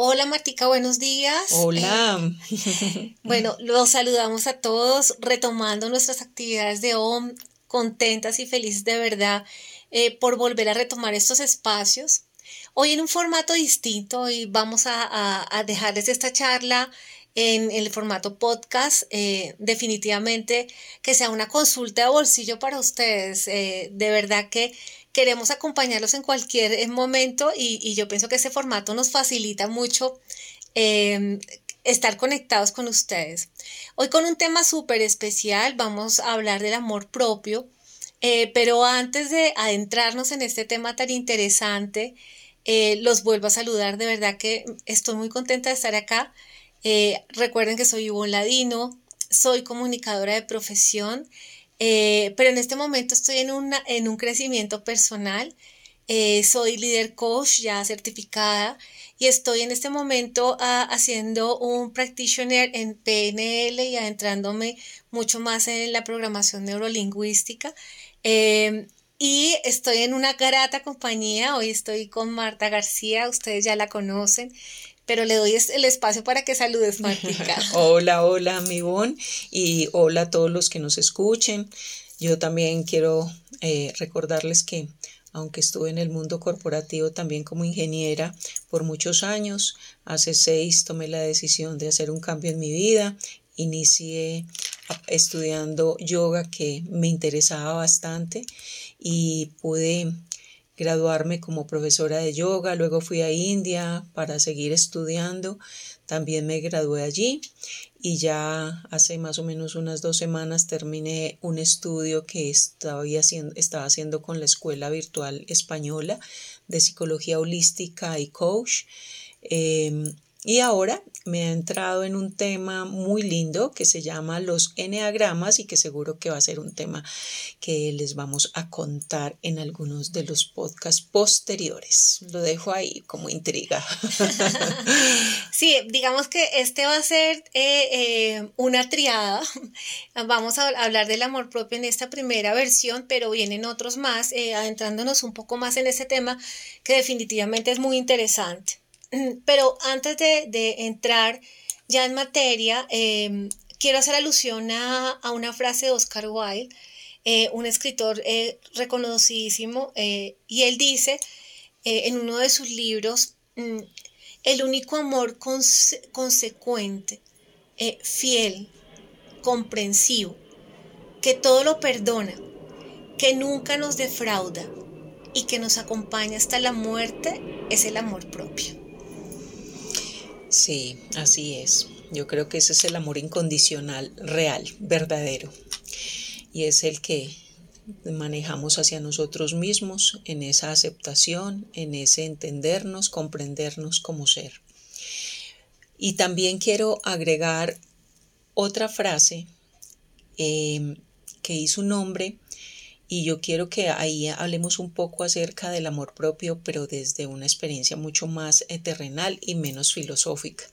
Hola Martica, buenos días. Hola. Eh, bueno, los saludamos a todos retomando nuestras actividades de OM, contentas y felices de verdad eh, por volver a retomar estos espacios. Hoy en un formato distinto y vamos a, dejarles esta charla en, el formato podcast. Eh, definitivamente que sea una consulta de bolsillo para ustedes. de verdad que queremos acompañarlos en cualquier eh, momento y, yo pienso que ese formato nos facilita mucho em, estar conectados con ustedes. Hoy con un tema súper especial vamos a hablar del amor propio, eh, pero antes de adentrarnos en este tema tan interesante, eh, los vuelvo a saludar, de verdad que estoy muy contenta de estar acá. recuerden que soy Ivonne Ladino, soy comunicadora de profesión eh, pero en este momento estoy en, una, en un crecimiento personal. Eh, soy líder coach ya certificada y estoy en este momento ah, haciendo un practitioner en PNL y adentrándome mucho más en la programación neurolingüística. Em, y estoy en una grata compañía. Hoy estoy con Marta García, ustedes ya la conocen pero le doy el espacio para que saludes, Martica. hola, hola, amigón, y hola a todos los que nos escuchen. Yo también quiero eh, recordarles que aunque estuve en el mundo corporativo también como ingeniera por muchos años, hace seis tomé la decisión de hacer un cambio en mi vida. Inicié estudiando yoga que me interesaba bastante y pude graduarme como profesora de yoga, luego fui a India para seguir estudiando, también me gradué allí y ya hace más o menos unas dos semanas terminé un estudio que estaba haciendo, estaba haciendo con la Escuela Virtual Española de Psicología Holística y Coach. Em, y ahora me ha entrado en un tema muy lindo que se llama los eneagramas y que seguro que va a ser un tema que les vamos a contar en algunos de los podcasts posteriores. Lo dejo ahí como intriga. Sí, digamos que este va a ser eh, eh, una triada. Vamos a hablar del amor propio en esta primera versión, pero vienen otros más, eh, adentrándonos un poco más en ese tema que definitivamente es muy interesante. Pero antes de, entrar ya en materia, em, quiero hacer alusión a, una frase de Oscar Wilde, eh, un escritor eh, reconocidísimo, eh, y él dice en uno de sus libros, mm, el único amor consecuente, fiel, comprensivo, que todo lo perdona, que nunca nos defrauda y que nos acompaña hasta la muerte, es el amor propio. Sí, así es. Yo creo que ese es el amor incondicional, real, verdadero. Y es el que manejamos hacia nosotros mismos en esa aceptación, en ese entendernos, comprendernos como ser. Y también quiero agregar otra frase eh, que hizo un hombre y yo quiero que ahí hablemos un poco acerca del amor propio, pero desde una experiencia mucho más eh, terrenal y menos filosófica.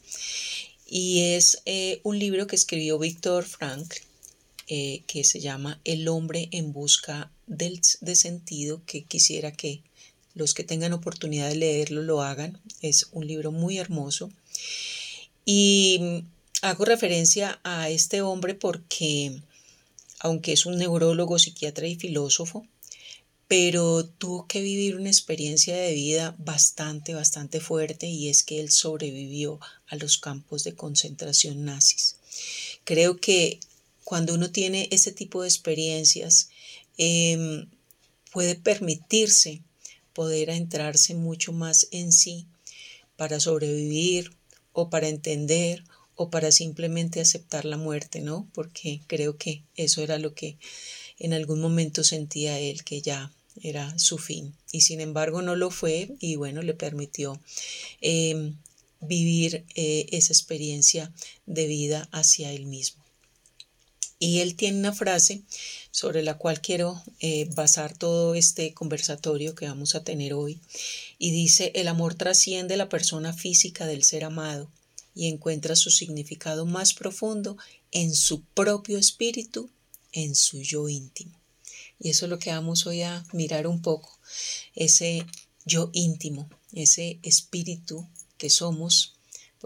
Y es eh, un libro que escribió Víctor Frank, eh, que se llama El hombre en busca del, de sentido, que quisiera que los que tengan oportunidad de leerlo lo hagan. Es un libro muy hermoso. Y hago referencia a este hombre porque aunque es un neurólogo, psiquiatra y filósofo, pero tuvo que vivir una experiencia de vida bastante, bastante fuerte y es que él sobrevivió a los campos de concentración nazis. Creo que cuando uno tiene ese tipo de experiencias, em, puede permitirse poder entrarse mucho más en sí para sobrevivir o para entender o para simplemente aceptar la muerte, ¿no? Porque creo que eso era lo que en algún momento sentía él, que ya era su fin. Y sin embargo no lo fue y bueno, le permitió em, vivir eh, esa experiencia de vida hacia él mismo. Y él tiene una frase sobre la cual quiero eh, basar todo este conversatorio que vamos a tener hoy. Y dice, el amor trasciende la persona física del ser amado y encuentra su significado más profundo en su propio espíritu, en su yo íntimo. Y eso es lo que vamos hoy a mirar un poco, ese yo íntimo, ese espíritu que somos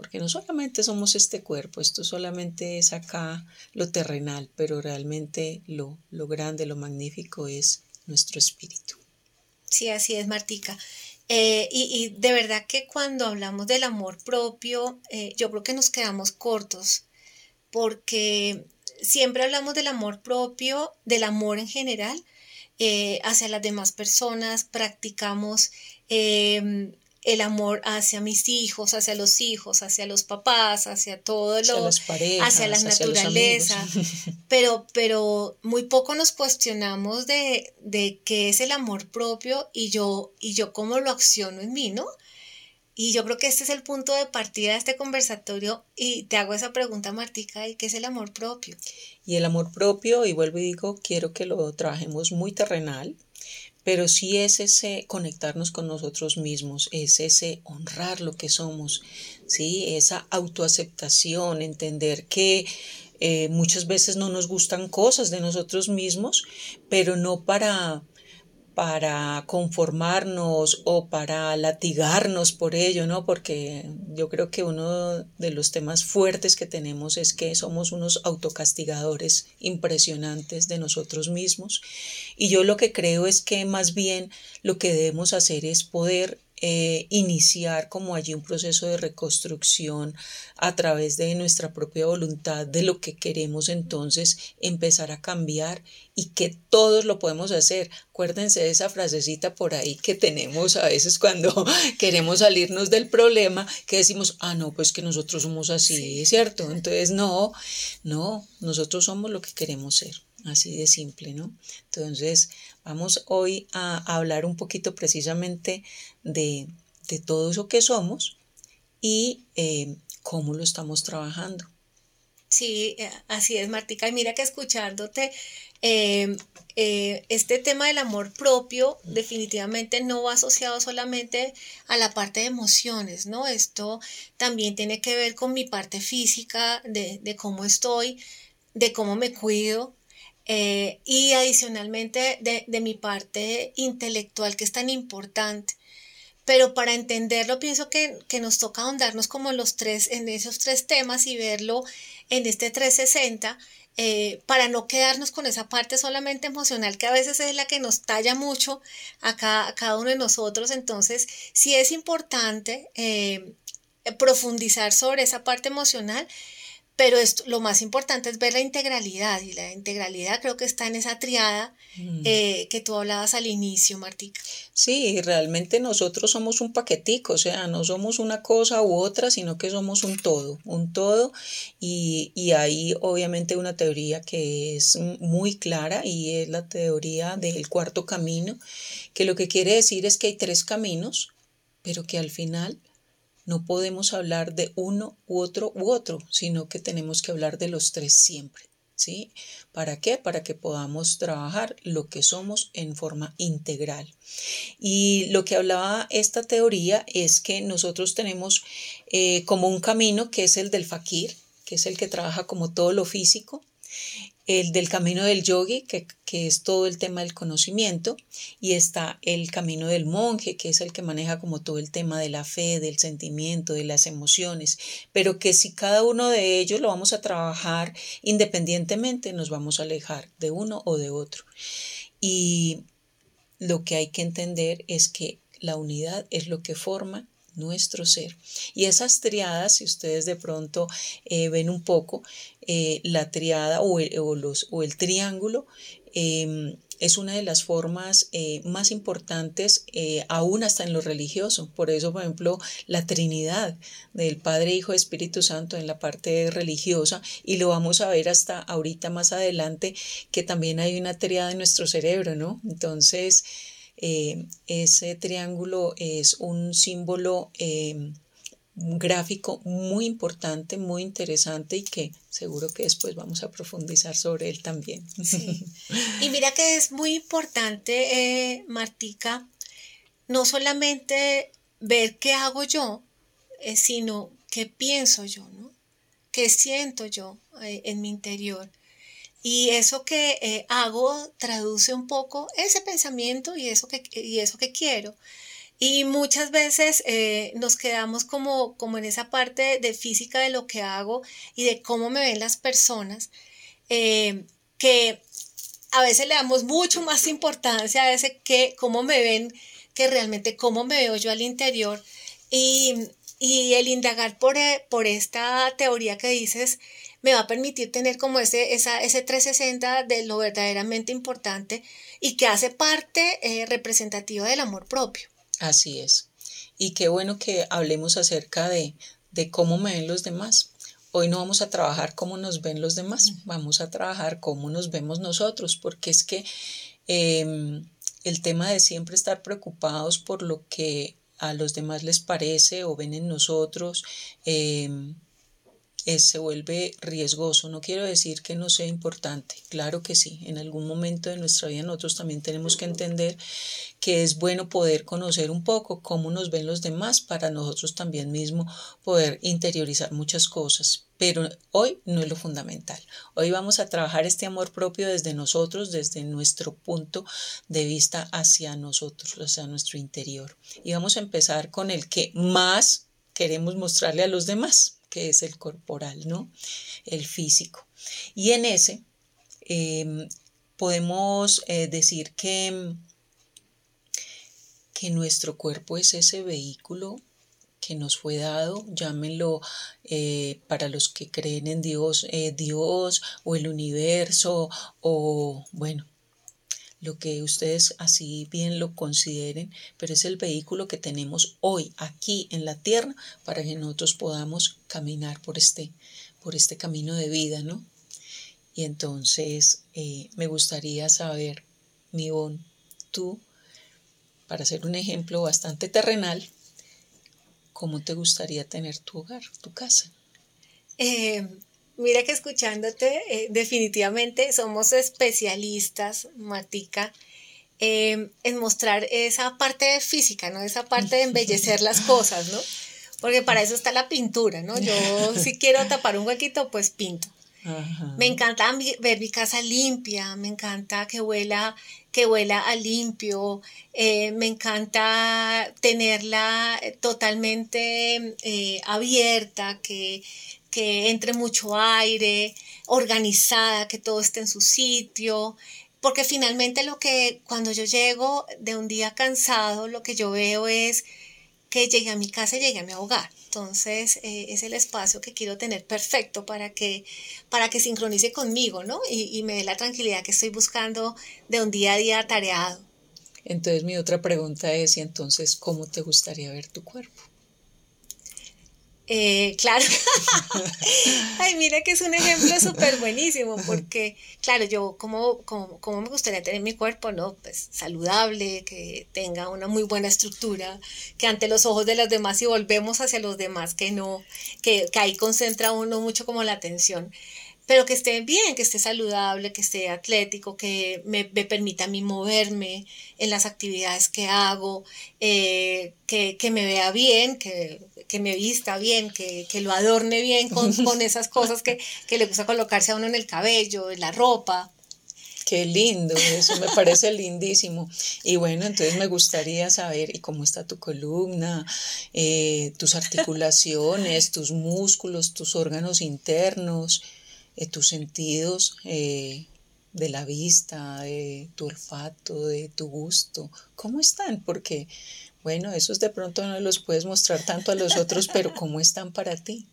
porque no solamente somos este cuerpo, esto solamente es acá lo terrenal, pero realmente lo, lo grande, lo magnífico es nuestro espíritu. Sí, así es, Martica. Eh, y, de verdad que cuando hablamos del amor propio, eh, yo creo que nos quedamos cortos, porque siempre hablamos del amor propio, del amor en general, eh, hacia las demás personas, practicamos em, el amor hacia mis hijos, hacia los hijos, hacia los papás, hacia todo lo, hacia, la naturaleza, pero, pero muy poco nos cuestionamos de, de qué es el amor propio y yo, y yo cómo lo acciono en mí, ¿no? Y yo creo que este es el punto de partida de este conversatorio y te hago esa pregunta, Martica, ¿y qué es el amor propio? Y el amor propio, y vuelvo y digo, quiero que lo trabajemos muy terrenal, pero sí es ese conectarnos con nosotros mismos, es ese honrar lo que somos, ¿sí? esa autoaceptación, entender que eh, muchas veces no nos gustan cosas de nosotros mismos, pero no para para conformarnos o para latigarnos por ello, ¿no? Porque yo creo que uno de los temas fuertes que tenemos es que somos unos autocastigadores impresionantes de nosotros mismos. Y yo lo que creo es que más bien lo que debemos hacer es poder eh, iniciar como allí un proceso de reconstrucción a través de nuestra propia voluntad de lo que queremos entonces empezar a cambiar y que todos lo podemos hacer. Acuérdense de esa frasecita por ahí que tenemos a veces cuando queremos salirnos del problema, que decimos, ah, no, pues que nosotros somos así, ¿cierto? Entonces, no, no, nosotros somos lo que queremos ser. Así de simple, ¿no? Entonces, vamos hoy a hablar un poquito precisamente de, todo eso que somos y eh, cómo lo estamos trabajando. Sí, eh, así es, Martica. Y mira que escuchándote, eh, este tema del amor propio definitivamente no va asociado solamente a la parte de emociones, ¿no? Esto también tiene que ver con mi parte física, de, de cómo estoy, de cómo me cuido, eh, y adicionalmente de, mi parte intelectual que es tan importante. Pero para entenderlo pienso que, nos toca ahondarnos como los tres, en esos tres temas y verlo en este 360 eh, para no quedarnos con esa parte solamente emocional que a veces es la que nos talla mucho a cada, uno de nosotros. Entonces, sí es importante eh, profundizar sobre esa parte emocional pero esto, lo más importante es ver la integralidad y la integralidad creo que está en esa triada mm. eh, que tú hablabas al inicio, Martica. Sí, realmente nosotros somos un paquetico, o sea, no somos una cosa u otra, sino que somos un todo, un todo y, y hay obviamente una teoría que es muy clara y es la teoría del cuarto camino, que lo que quiere decir es que hay tres caminos, pero que al final no podemos hablar de uno u otro u otro, sino que tenemos que hablar de los tres siempre. ¿Sí? ¿Para qué? Para que podamos trabajar lo que somos en forma integral. Y lo que hablaba esta teoría es que nosotros tenemos eh, como un camino que es el del fakir, que es el que trabaja como todo lo físico, el del camino del yogi, que, es todo el tema del conocimiento, y está el camino del monje, que es el que maneja como todo el tema de la fe, del sentimiento, de las emociones, pero que si cada uno de ellos lo vamos a trabajar independientemente, nos vamos a alejar de uno o de otro. Y lo que hay que entender es que la unidad es lo que forma nuestro ser. Y esas triadas, si ustedes de pronto eh, ven un poco, eh, la triada o el, los, o el triángulo em, es una de las formas eh, más importantes, aún hasta en lo religioso. Por eso, por ejemplo, la Trinidad del Padre, Hijo Espíritu Santo en la parte religiosa, y lo vamos a ver hasta ahorita más adelante, que también hay una triada en nuestro cerebro, ¿no? Entonces, eh, ese triángulo es un símbolo eh, gráfico muy importante, muy interesante y que seguro que después vamos a profundizar sobre él también. Y mira que es muy importante, eh, Martica, no solamente ver qué hago yo, sino qué pienso yo, ¿no? ¿Qué siento yo en mi interior? Y eso que eh, hago traduce un poco ese pensamiento y eso que, y eso que quiero. Y muchas veces eh, nos quedamos como, como en esa parte de física de lo que hago y de cómo me ven las personas, eh, que a veces le damos mucho más importancia a ese que cómo me ven, que realmente cómo me veo yo al interior. Y, el indagar por, eh, por esta teoría que dices, me va a permitir tener como ese, esa, ese 360 de lo verdaderamente importante y que hace parte representativa del amor propio. Así es. Y qué bueno que hablemos acerca de, de cómo me ven los demás. Hoy no vamos a trabajar cómo nos ven los demás, vamos a trabajar cómo nos vemos nosotros, porque es que em, el tema de siempre estar preocupados por lo que a los demás les parece o ven en nosotros, em, se vuelve riesgoso. No quiero decir que no sea importante, claro que sí, en algún momento de nuestra vida nosotros también tenemos que entender que es bueno poder conocer un poco cómo nos ven los demás para nosotros también mismo poder interiorizar muchas cosas. Pero hoy no es lo fundamental. Hoy vamos a trabajar este amor propio desde nosotros, desde nuestro punto de vista hacia nosotros, hacia nuestro interior. Y vamos a empezar con el que más queremos mostrarle a los demás que es el corporal, ¿no? El físico. Y en ese em, podemos eh, decir que, que nuestro cuerpo es ese vehículo que nos fue dado, llámenlo eh, para los que creen en Dios, eh, Dios o el universo o bueno, lo que ustedes así bien lo consideren, pero es el vehículo que tenemos hoy aquí en la tierra para que nosotros podamos caminar por este, por este camino de vida, ¿no? Y entonces eh, me gustaría saber, Mibón, tú, para hacer un ejemplo bastante terrenal, ¿cómo te gustaría tener tu hogar, tu casa? Eh, Mira que escuchándote, eh, definitivamente somos especialistas, Matica, em, en mostrar esa parte física, ¿no? Esa parte de embellecer las cosas, ¿no? Porque para eso está la pintura, ¿no? Yo si quiero tapar un huequito, pues pinto. Me encanta ver mi casa limpia, me encanta que huela, que huela a limpio, eh, me encanta tenerla totalmente eh, abierta, que que entre mucho aire, organizada, que todo esté en su sitio, porque finalmente lo que cuando yo llego de un día cansado, lo que yo veo es que llegué a mi casa y llegué a mi hogar. Entonces eh, es el espacio que quiero tener perfecto para que, para que sincronice conmigo, ¿no? Y, y me dé la tranquilidad que estoy buscando de un día a día tareado. Entonces mi otra pregunta es, ¿y entonces cómo te gustaría ver tu cuerpo? Eh, claro. Ay, mira que es un ejemplo súper buenísimo, porque, claro, yo como, como, como, me gustaría tener mi cuerpo, ¿no? Pues saludable, que tenga una muy buena estructura, que ante los ojos de los demás y volvemos hacia los demás, que no, que, que ahí concentra uno mucho como la atención pero que esté bien, que esté saludable, que esté atlético, que me, permita a mí moverme en las actividades que hago, eh, que, me vea bien, que, me vista bien, que, lo adorne bien con, esas cosas que, le gusta colocarse a uno en el cabello, en la ropa. Qué lindo, eso me parece lindísimo. Y bueno, entonces me gustaría saber, ¿y cómo está tu columna, eh, tus articulaciones, tus músculos, tus órganos internos? Eh, tus sentidos eh, de la vista, de tu olfato, de tu gusto, ¿cómo están? Porque, bueno, esos de pronto no los puedes mostrar tanto a los otros, pero ¿cómo están para ti?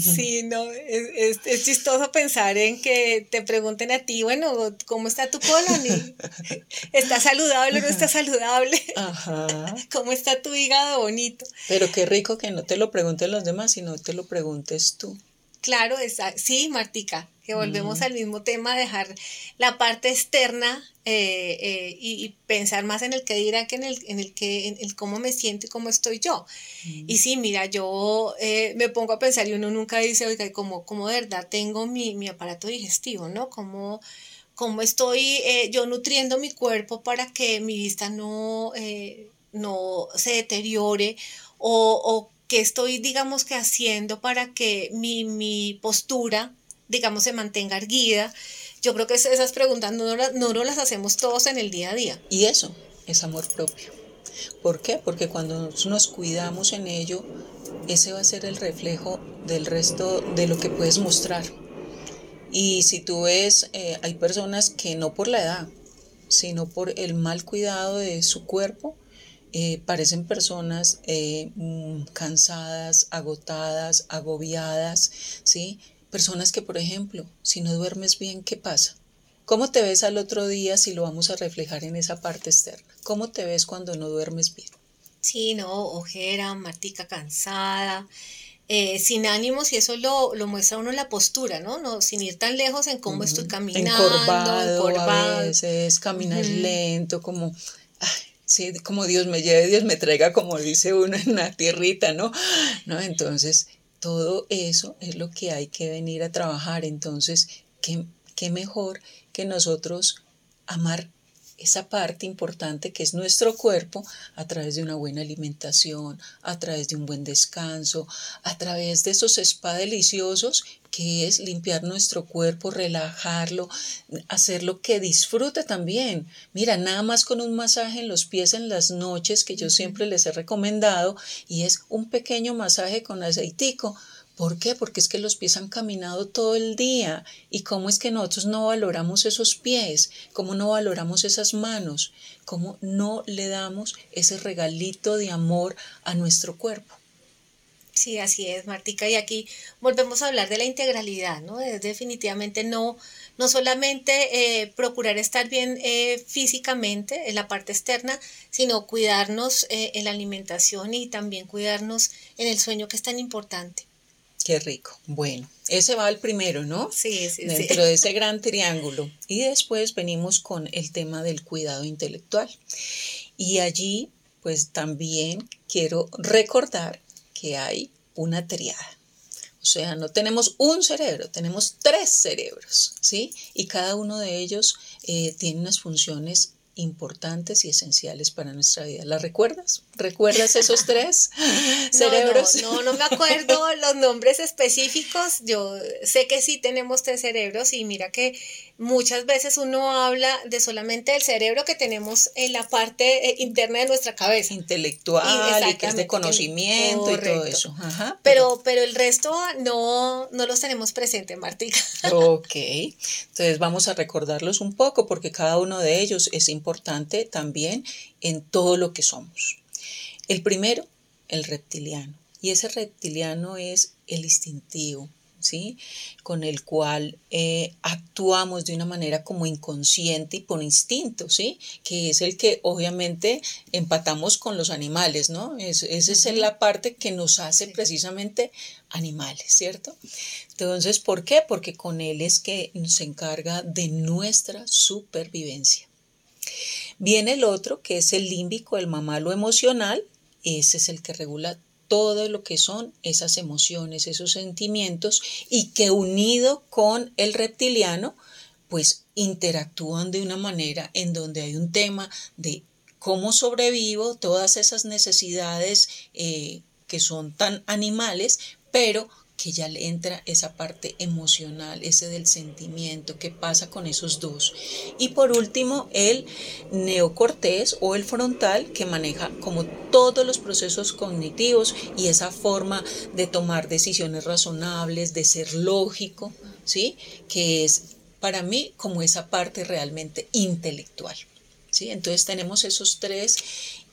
Sí, no, es, chistoso pensar en que te pregunten a ti, bueno, ¿cómo está tu colon? ¿Está saludable o no está saludable? Ajá. ¿Cómo está tu hígado bonito? Pero qué rico que no te lo pregunten los demás, sino te lo preguntes tú. Claro, sí, Martica, que volvemos al mismo tema, dejar la parte externa eh, eh, y, pensar más en el que dirá que en el, en el que en el cómo me siento y cómo estoy yo. Y sí, mira, yo eh, me pongo a pensar y uno nunca dice, oiga, como, como de verdad tengo mi, mi aparato digestivo, ¿no? Como cómo estoy yo nutriendo mi cuerpo para que mi vista no, no se deteriore o, o qué estoy, digamos que haciendo para que mi, mi postura, digamos, se mantenga erguida. Yo creo que esas preguntas no, no, las hacemos todos en el día a día. Y eso es amor propio. ¿Por qué? Porque cuando nos cuidamos en ello, ese va a ser el reflejo del resto de lo que puedes mostrar. Y si tú ves, eh, hay personas que no por la edad, sino por el mal cuidado de su cuerpo, eh, parecen personas eh, mm, cansadas, agotadas, agobiadas, ¿sí? Personas que, por ejemplo, si no duermes bien, ¿qué pasa? ¿Cómo te ves al otro día si lo vamos a reflejar en esa parte externa? ¿Cómo te ves cuando no duermes bien? Sí, no, ojera, martica cansada, eh, sin ánimos y eso lo, lo, muestra uno en la postura, ¿no? no sin ir tan lejos en cómo estoy caminando, encorvado, a veces, caminar lento, como, sí, como Dios me lleve, Dios me traiga, como dice uno en la tierrita, ¿no? ¿no? Entonces, todo eso es lo que hay que venir a trabajar. Entonces, ¿qué, qué mejor que nosotros amar esa parte importante que es nuestro cuerpo a través de una buena alimentación, a través de un buen descanso, a través de esos spa deliciosos que es limpiar nuestro cuerpo, relajarlo, hacerlo que disfrute también. Mira, nada más con un masaje en los pies en las noches que yo siempre les he recomendado y es un pequeño masaje con aceitico ¿Por qué? Porque es que los pies han caminado todo el día. ¿Y cómo es que nosotros no valoramos esos pies? ¿Cómo no valoramos esas manos? ¿Cómo no le damos ese regalito de amor a nuestro cuerpo? Sí, así es, Martica. Y aquí volvemos a hablar de la integralidad, ¿no? Es definitivamente no, no solamente eh, procurar estar bien eh, físicamente en la parte externa, sino cuidarnos eh, en la alimentación y también cuidarnos en el sueño que es tan importante. Qué rico. Bueno, ese va al primero, ¿no? Sí, sí, Dentro de ese gran triángulo. Y después venimos con el tema del cuidado intelectual. Y allí, pues también quiero recordar que hay una triada. O sea, no tenemos un cerebro, tenemos tres cerebros, ¿sí? Y cada uno de ellos eh, tiene unas funciones importantes y esenciales para nuestra vida. ¿La recuerdas? ¿Recuerdas esos tres cerebros? No, no, no, me acuerdo los nombres específicos. Yo sé que sí tenemos tres cerebros y mira que muchas veces uno habla de solamente el cerebro que tenemos en la parte eh, interna de nuestra cabeza. Intelectual y, que es de conocimiento y todo eso. pero, pero el resto no, no los tenemos presentes, Martica. Ok, entonces vamos a recordarlos un poco porque cada uno de ellos es importante también en todo lo que somos. El primero, el reptiliano. Y ese reptiliano es el instintivo, ¿sí? Con el cual eh, actuamos de una manera como inconsciente y por instinto, ¿sí? Que es el que obviamente empatamos con los animales, ¿no? esa es la parte que nos hace precisamente animales, ¿cierto? Entonces, ¿por qué? Porque con él es que se encarga de nuestra supervivencia. Viene el otro, que es el límbico, el mamalo emocional, ese es el que regula todo lo que son esas emociones, esos sentimientos y que unido con el reptiliano, pues interactúan de una manera en donde hay un tema de cómo sobrevivo, todas esas necesidades eh, que son tan animales, pero que ya le entra esa parte emocional, ese del sentimiento, qué pasa con esos dos. Y por último, el neocortés o el frontal que maneja como todos los procesos cognitivos y esa forma de tomar decisiones razonables, de ser lógico, ¿sí? Que es para mí como esa parte realmente intelectual, ¿sí? Entonces tenemos esos tres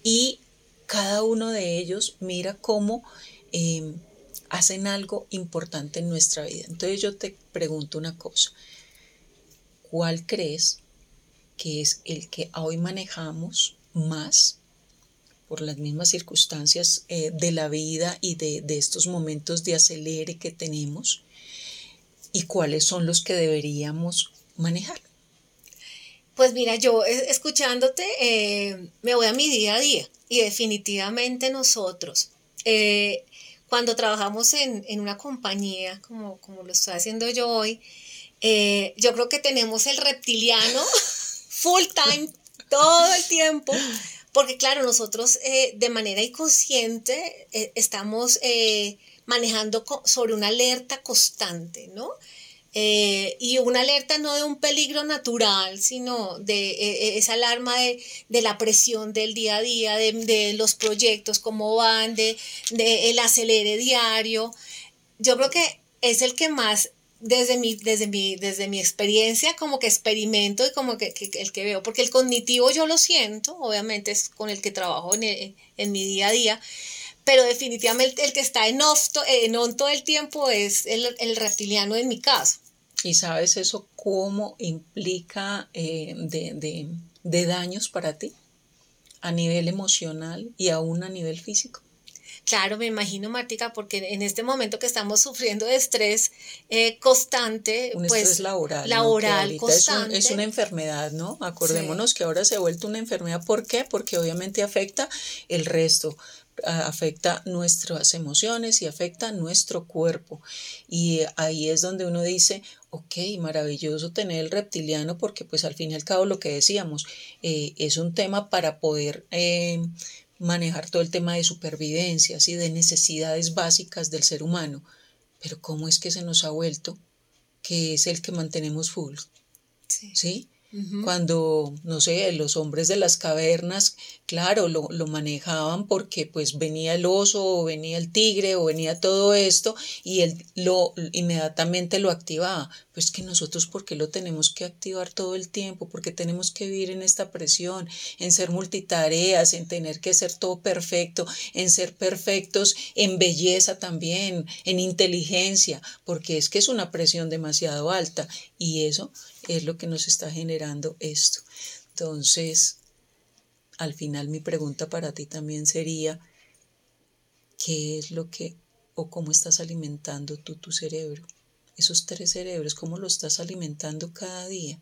y cada uno de ellos mira cómo em, hacen algo importante en nuestra vida. Entonces yo te pregunto una cosa, ¿cuál crees que es el que hoy manejamos más por las mismas circunstancias eh, de la vida y de, de estos momentos de acelere que tenemos? ¿Y cuáles son los que deberíamos manejar? Pues mira, yo eh, escuchándote eh, me voy a mi día a día y definitivamente nosotros cuando trabajamos en, una compañía, como, como, lo estoy haciendo yo hoy, eh, yo creo que tenemos el reptiliano full time todo el tiempo, porque claro, nosotros eh, de manera inconsciente eh, estamos manejando sobre una alerta constante, ¿no? Eh, y una alerta no de un peligro natural, sino de eh, esa alarma de, la presión del día a día, de, los proyectos, cómo van, de, el acelere diario. Yo creo que es el que más desde mi, desde mi, desde mi experiencia, como que experimento y como que, el que veo, porque el cognitivo yo lo siento, obviamente es con el que trabajo en, en mi día a día, pero definitivamente el que está en, en on todo el tiempo es el, reptiliano en mi caso. ¿Y sabes eso cómo implica eh, de, daños para ti? A nivel emocional y aún a nivel físico. Claro, me imagino, Martica, porque en este momento que estamos sufriendo de estrés eh, constante, un pues estrés laboral, laboral constante. Es, una enfermedad, ¿no? Acordémonos que ahora se ha vuelto una enfermedad. ¿Por qué? Porque obviamente afecta el resto afecta nuestras emociones y afecta nuestro cuerpo. Y ahí es donde uno dice, ok, maravilloso tener el reptiliano porque pues al fin y al cabo lo que decíamos, eh, es un tema para poder eh, manejar todo el tema de supervivencia, y de necesidades básicas del ser humano. Pero ¿cómo es que se nos ha vuelto que es el que mantenemos full? ¿Sí? Cuando, no sé, los hombres de las cavernas, claro, lo, lo, manejaban porque pues venía el oso o venía el tigre o venía todo esto y él lo inmediatamente lo activaba. Pues que nosotros, ¿por qué lo tenemos que activar todo el tiempo? Porque tenemos que vivir en esta presión, en ser multitareas, en tener que ser todo perfecto, en ser perfectos en belleza también, en inteligencia, porque es que es una presión demasiado alta y eso es lo que nos está generando esto. Entonces, al final mi pregunta para ti también sería, ¿qué es lo que o cómo estás alimentando tú tu cerebro? Esos tres cerebros, ¿cómo lo estás alimentando cada día?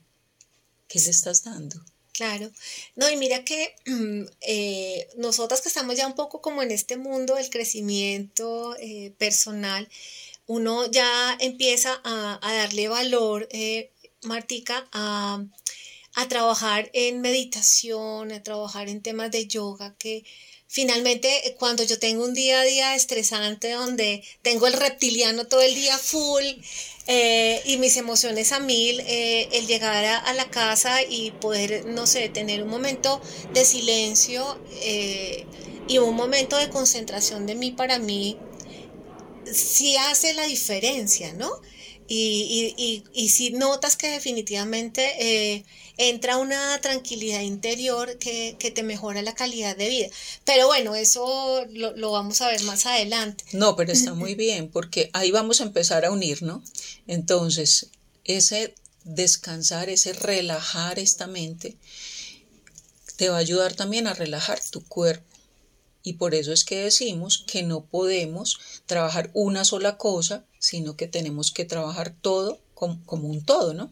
¿Qué le estás dando? Claro. No, y mira que eh, nosotras que estamos ya un poco como en este mundo del crecimiento eh, personal, uno ya empieza a, darle valor eh, Martica, a, trabajar en meditación, a trabajar en temas de yoga, que finalmente eh, cuando yo tengo un día a día estresante donde tengo el reptiliano todo el día full eh, y mis emociones a mil, el llegar a, la casa y poder, no sé, tener un momento de silencio y un momento de concentración de mí para mí, sí hace la diferencia, ¿no? Y, y, y, si notas que definitivamente eh, entra una tranquilidad interior que, te mejora la calidad de vida. Pero bueno, eso lo, vamos a ver más adelante. No, pero está muy bien, porque ahí vamos a empezar a unir, ¿no? Entonces, ese descansar, ese relajar esta mente, te va a ayudar también a relajar tu cuerpo. Y por eso es que decimos que no podemos trabajar una sola cosa, sino que tenemos que trabajar todo como, un todo, ¿no?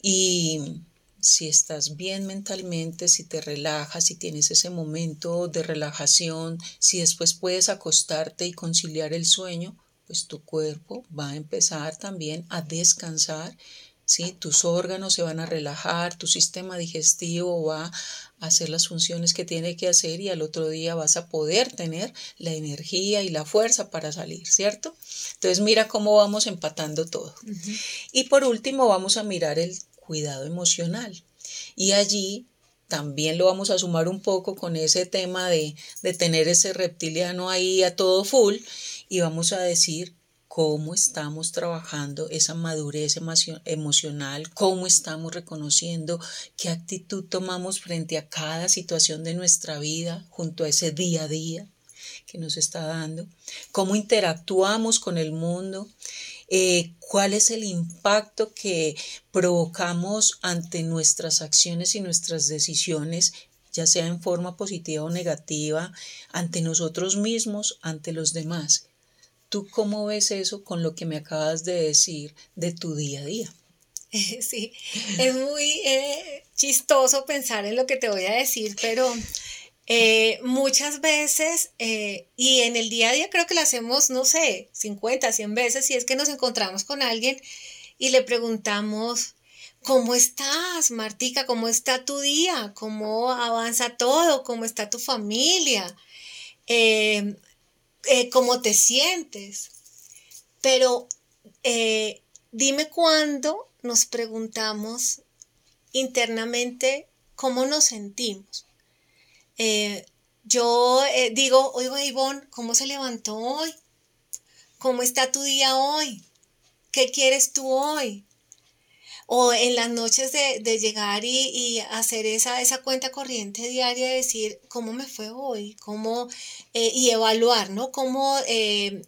Y si estás bien mentalmente, si te relajas, si tienes ese momento de relajación, si después puedes acostarte y conciliar el sueño, pues tu cuerpo va a empezar también a descansar ¿sí? Tus órganos se van a relajar, tu sistema digestivo va a hacer las funciones que tiene que hacer y al otro día vas a poder tener la energía y la fuerza para salir, ¿cierto? Entonces mira cómo vamos empatando todo. Y por último vamos a mirar el cuidado emocional. Y allí también lo vamos a sumar un poco con ese tema de, de tener ese reptiliano ahí a todo full y vamos a decir cómo estamos trabajando esa madurez emocional, cómo estamos reconociendo qué actitud tomamos frente a cada situación de nuestra vida, junto a ese día a día que nos está dando, cómo interactuamos con el mundo, eh, cuál es el impacto que provocamos ante nuestras acciones y nuestras decisiones ya sea en forma positiva o negativa, ante nosotros mismos, ante los demás. ¿Tú cómo ves eso con lo que me acabas de decir de tu día a día? Sí, es muy eh, chistoso pensar en lo que te voy a decir, pero eh, muchas veces, eh, y en el día a día creo que lo hacemos, no sé, 50, 100 veces, si es que nos encontramos con alguien y le preguntamos, ¿cómo estás, Martica? ¿Cómo está tu día? ¿Cómo avanza todo? ¿Cómo está tu familia? Cómo te sientes. Pero eh, dime cuándo nos preguntamos internamente cómo nos sentimos. Eh, yo eh, digo, oiga Ivonne, ¿cómo se levantó hoy? ¿Cómo está tu día hoy? ¿Qué quieres tú hoy? O en las noches de, llegar y, hacer esa, esa cuenta corriente diaria, decir cómo me fue hoy, cómo, eh, y evaluar, ¿no? Cómo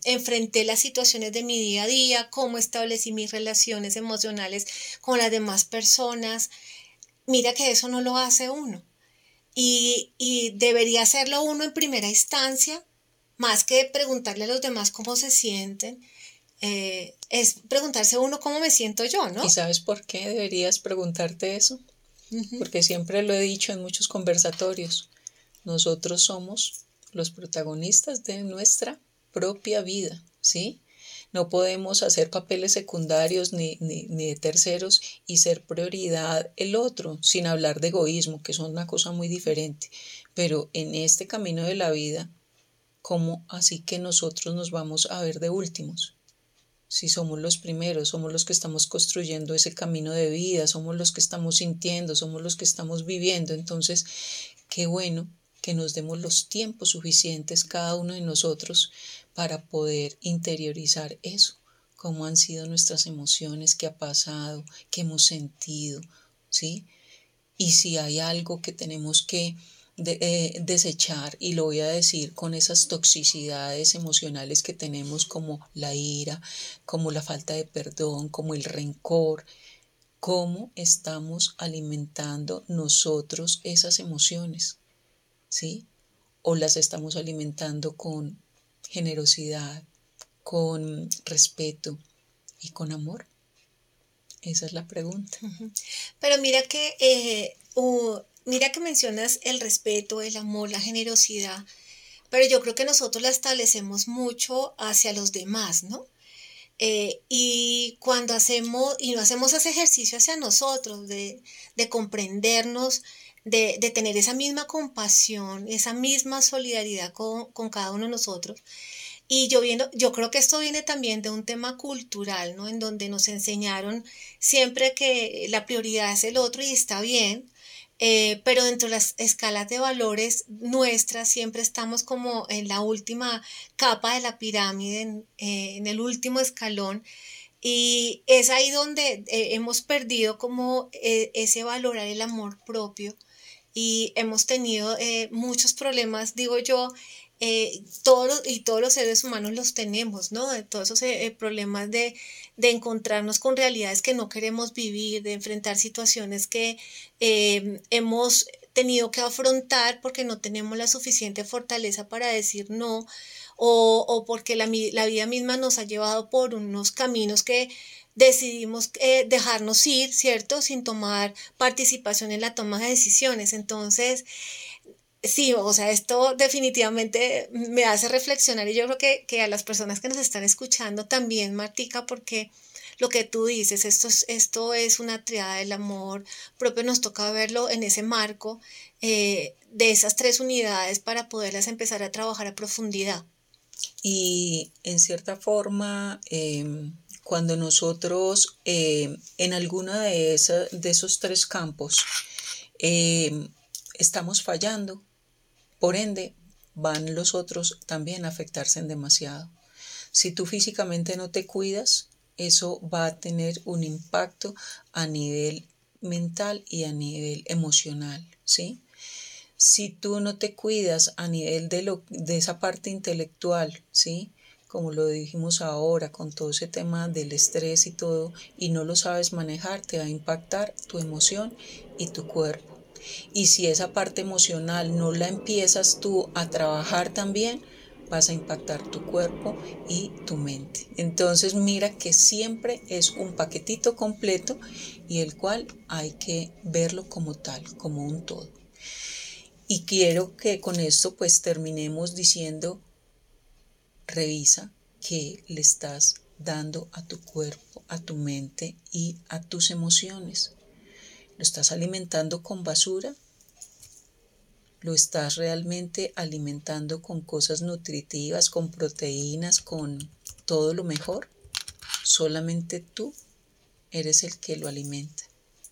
enfrenté las situaciones de mi día a día, cómo establecí mis relaciones emocionales con las demás personas. Mira que eso no lo hace uno y, debería hacerlo uno en primera instancia, más que preguntarle a los demás cómo se sienten, eh, es preguntarse uno cómo me siento yo, ¿no? ¿Y sabes por qué deberías preguntarte eso? Porque siempre lo he dicho en muchos conversatorios, nosotros somos los protagonistas de nuestra propia vida, ¿sí? No podemos hacer papeles secundarios ni, ni, de terceros y ser prioridad el otro, sin hablar de egoísmo, que son una cosa muy diferente. Pero en este camino de la vida, ¿cómo así que nosotros nos vamos a ver de últimos? Si somos los primeros, somos los que estamos construyendo ese camino de vida, somos los que estamos sintiendo, somos los que estamos viviendo. Entonces, qué bueno que nos demos los tiempos suficientes cada uno de nosotros para poder interiorizar eso, cómo han sido nuestras emociones, qué ha pasado, qué hemos sentido, ¿sí? Y si hay algo que tenemos que eh, desechar, y lo voy a decir con esas toxicidades emocionales que tenemos como la ira, como la falta de perdón, como el rencor, cómo estamos alimentando nosotros esas emociones, ¿sí? O las estamos alimentando con generosidad, con respeto y con amor? Esa es la pregunta. Pero mira que, eh, mira que mencionas el respeto, el amor, la generosidad, pero yo creo que nosotros la establecemos mucho hacia los demás, ¿no? Eh, y cuando hacemos, y no hacemos ese ejercicio hacia nosotros, de, de comprendernos, de, de, tener esa misma compasión, esa misma solidaridad con, con, cada uno de nosotros. Y yo, viendo, yo creo que esto viene también de un tema cultural, ¿no? En donde nos enseñaron siempre que la prioridad es el otro y está bien, eh, pero dentro de las escalas de valores nuestras siempre estamos como en la última capa de la pirámide, en, eh, el último escalón. Y es ahí donde eh, hemos perdido como ese valorar el amor propio y hemos tenido muchos problemas, digo yo, eh, todos y todos los seres humanos los tenemos, ¿no? Todos esos eh, problemas de, de, encontrarnos con realidades que no queremos vivir, de enfrentar situaciones que hemos tenido que afrontar porque no tenemos la suficiente fortaleza para decir no o, o porque la, la vida misma nos ha llevado por unos caminos que decidimos eh, dejarnos ir, ¿cierto? Sin tomar participación en la toma de decisiones. Entonces, sí, o sea, esto definitivamente me hace reflexionar y yo creo que, que a las personas que nos están escuchando también, Martica, porque lo que tú dices, esto es, esto es una triada del amor propio, nos toca verlo en ese marco eh, de esas tres unidades para poderlas empezar a trabajar a profundidad. Y en cierta forma, em, cuando nosotros eh, en alguno de, de, esos tres campos eh, estamos fallando, por ende van los otros también a afectarse en demasiado. Si tú físicamente no te cuidas, eso va a tener un impacto a nivel mental y a nivel emocional, ¿sí? Si tú no te cuidas a nivel de, lo, de esa parte intelectual, ¿sí? como lo dijimos ahora, con todo ese tema del estrés y todo, y no lo sabes manejar, te va a impactar tu emoción y tu cuerpo. Y si esa parte emocional no la empiezas tú a trabajar también, vas a impactar tu cuerpo y tu mente. Entonces mira que siempre es un paquetito completo y el cual hay que verlo como tal, como un todo. Y quiero que con esto pues terminemos diciendo Revisa qué le estás dando a tu cuerpo, a tu mente y a tus emociones. ¿Lo estás alimentando con basura? ¿Lo estás realmente alimentando con cosas nutritivas, con proteínas, con todo lo mejor? Solamente tú eres el que lo alimenta,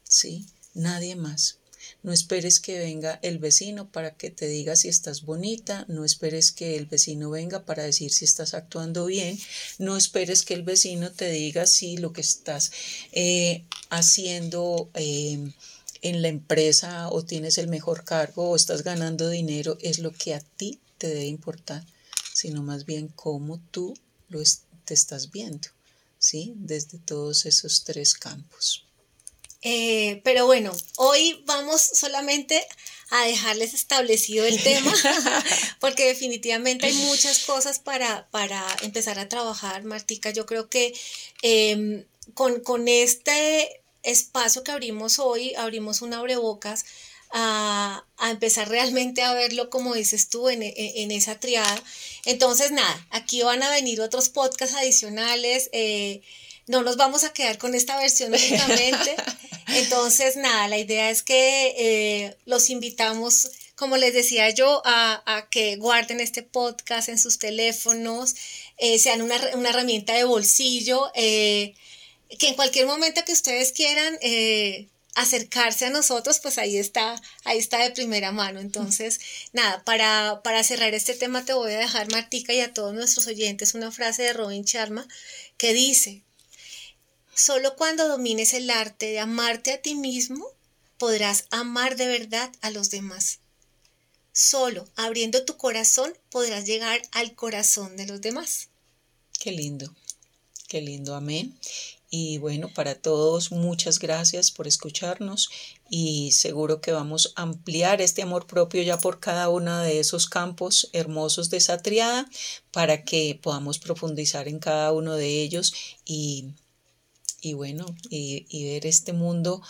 ¿sí? Nadie más. No esperes que venga el vecino para que te diga si estás bonita, no esperes que el vecino venga para decir si estás actuando bien, no esperes que el vecino te diga si lo que estás eh, haciendo eh, en la empresa o tienes el mejor cargo o estás ganando dinero es lo que a ti te debe importar, sino más bien cómo tú lo te estás viendo, ¿sí? Desde todos esos tres campos. Eh, pero bueno, hoy vamos solamente a dejarles establecido el tema, porque definitivamente hay muchas cosas para, para empezar a trabajar, Martica. Yo creo que em, con, con este espacio que abrimos hoy, abrimos un abrebocas a, a, empezar realmente a verlo como dices tú en, en, esa triada. Entonces, nada, aquí van a venir otros podcasts adicionales. Eh, no nos vamos a quedar con esta versión únicamente. Entonces, nada, la idea es que eh, los invitamos, como les decía yo, a, que guarden este podcast en sus teléfonos, eh, sean una, herramienta de bolsillo, eh, que en cualquier momento que ustedes quieran acercarse a nosotros, pues ahí está, ahí está de primera mano. Entonces, nada, para, para cerrar este tema te voy a dejar, Martica, y a todos nuestros oyentes una frase de Robin Sharma que dice, Solo cuando domines el arte de amarte a ti mismo, podrás amar de verdad a los demás. Solo abriendo tu corazón podrás llegar al corazón de los demás. Qué lindo, qué lindo, amén. Y bueno, para todos, muchas gracias por escucharnos y seguro que vamos a ampliar este amor propio ya por cada uno de esos campos hermosos de esa triada para que podamos profundizar en cada uno de ellos y y bueno, y, ver este mundo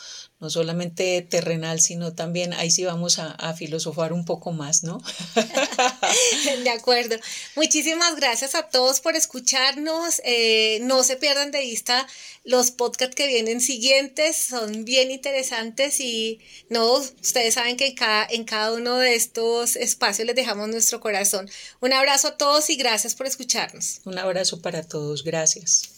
no solamente terrenal, sino también ahí sí vamos a, filosofar un poco más, ¿no? de acuerdo. Muchísimas gracias a todos por escucharnos. Eh, no se pierdan de vista los podcasts que vienen siguientes, son bien interesantes y no, ustedes saben que en cada, en cada uno de estos espacios les dejamos nuestro corazón. Un abrazo a todos y gracias por escucharnos. Un abrazo para todos, gracias.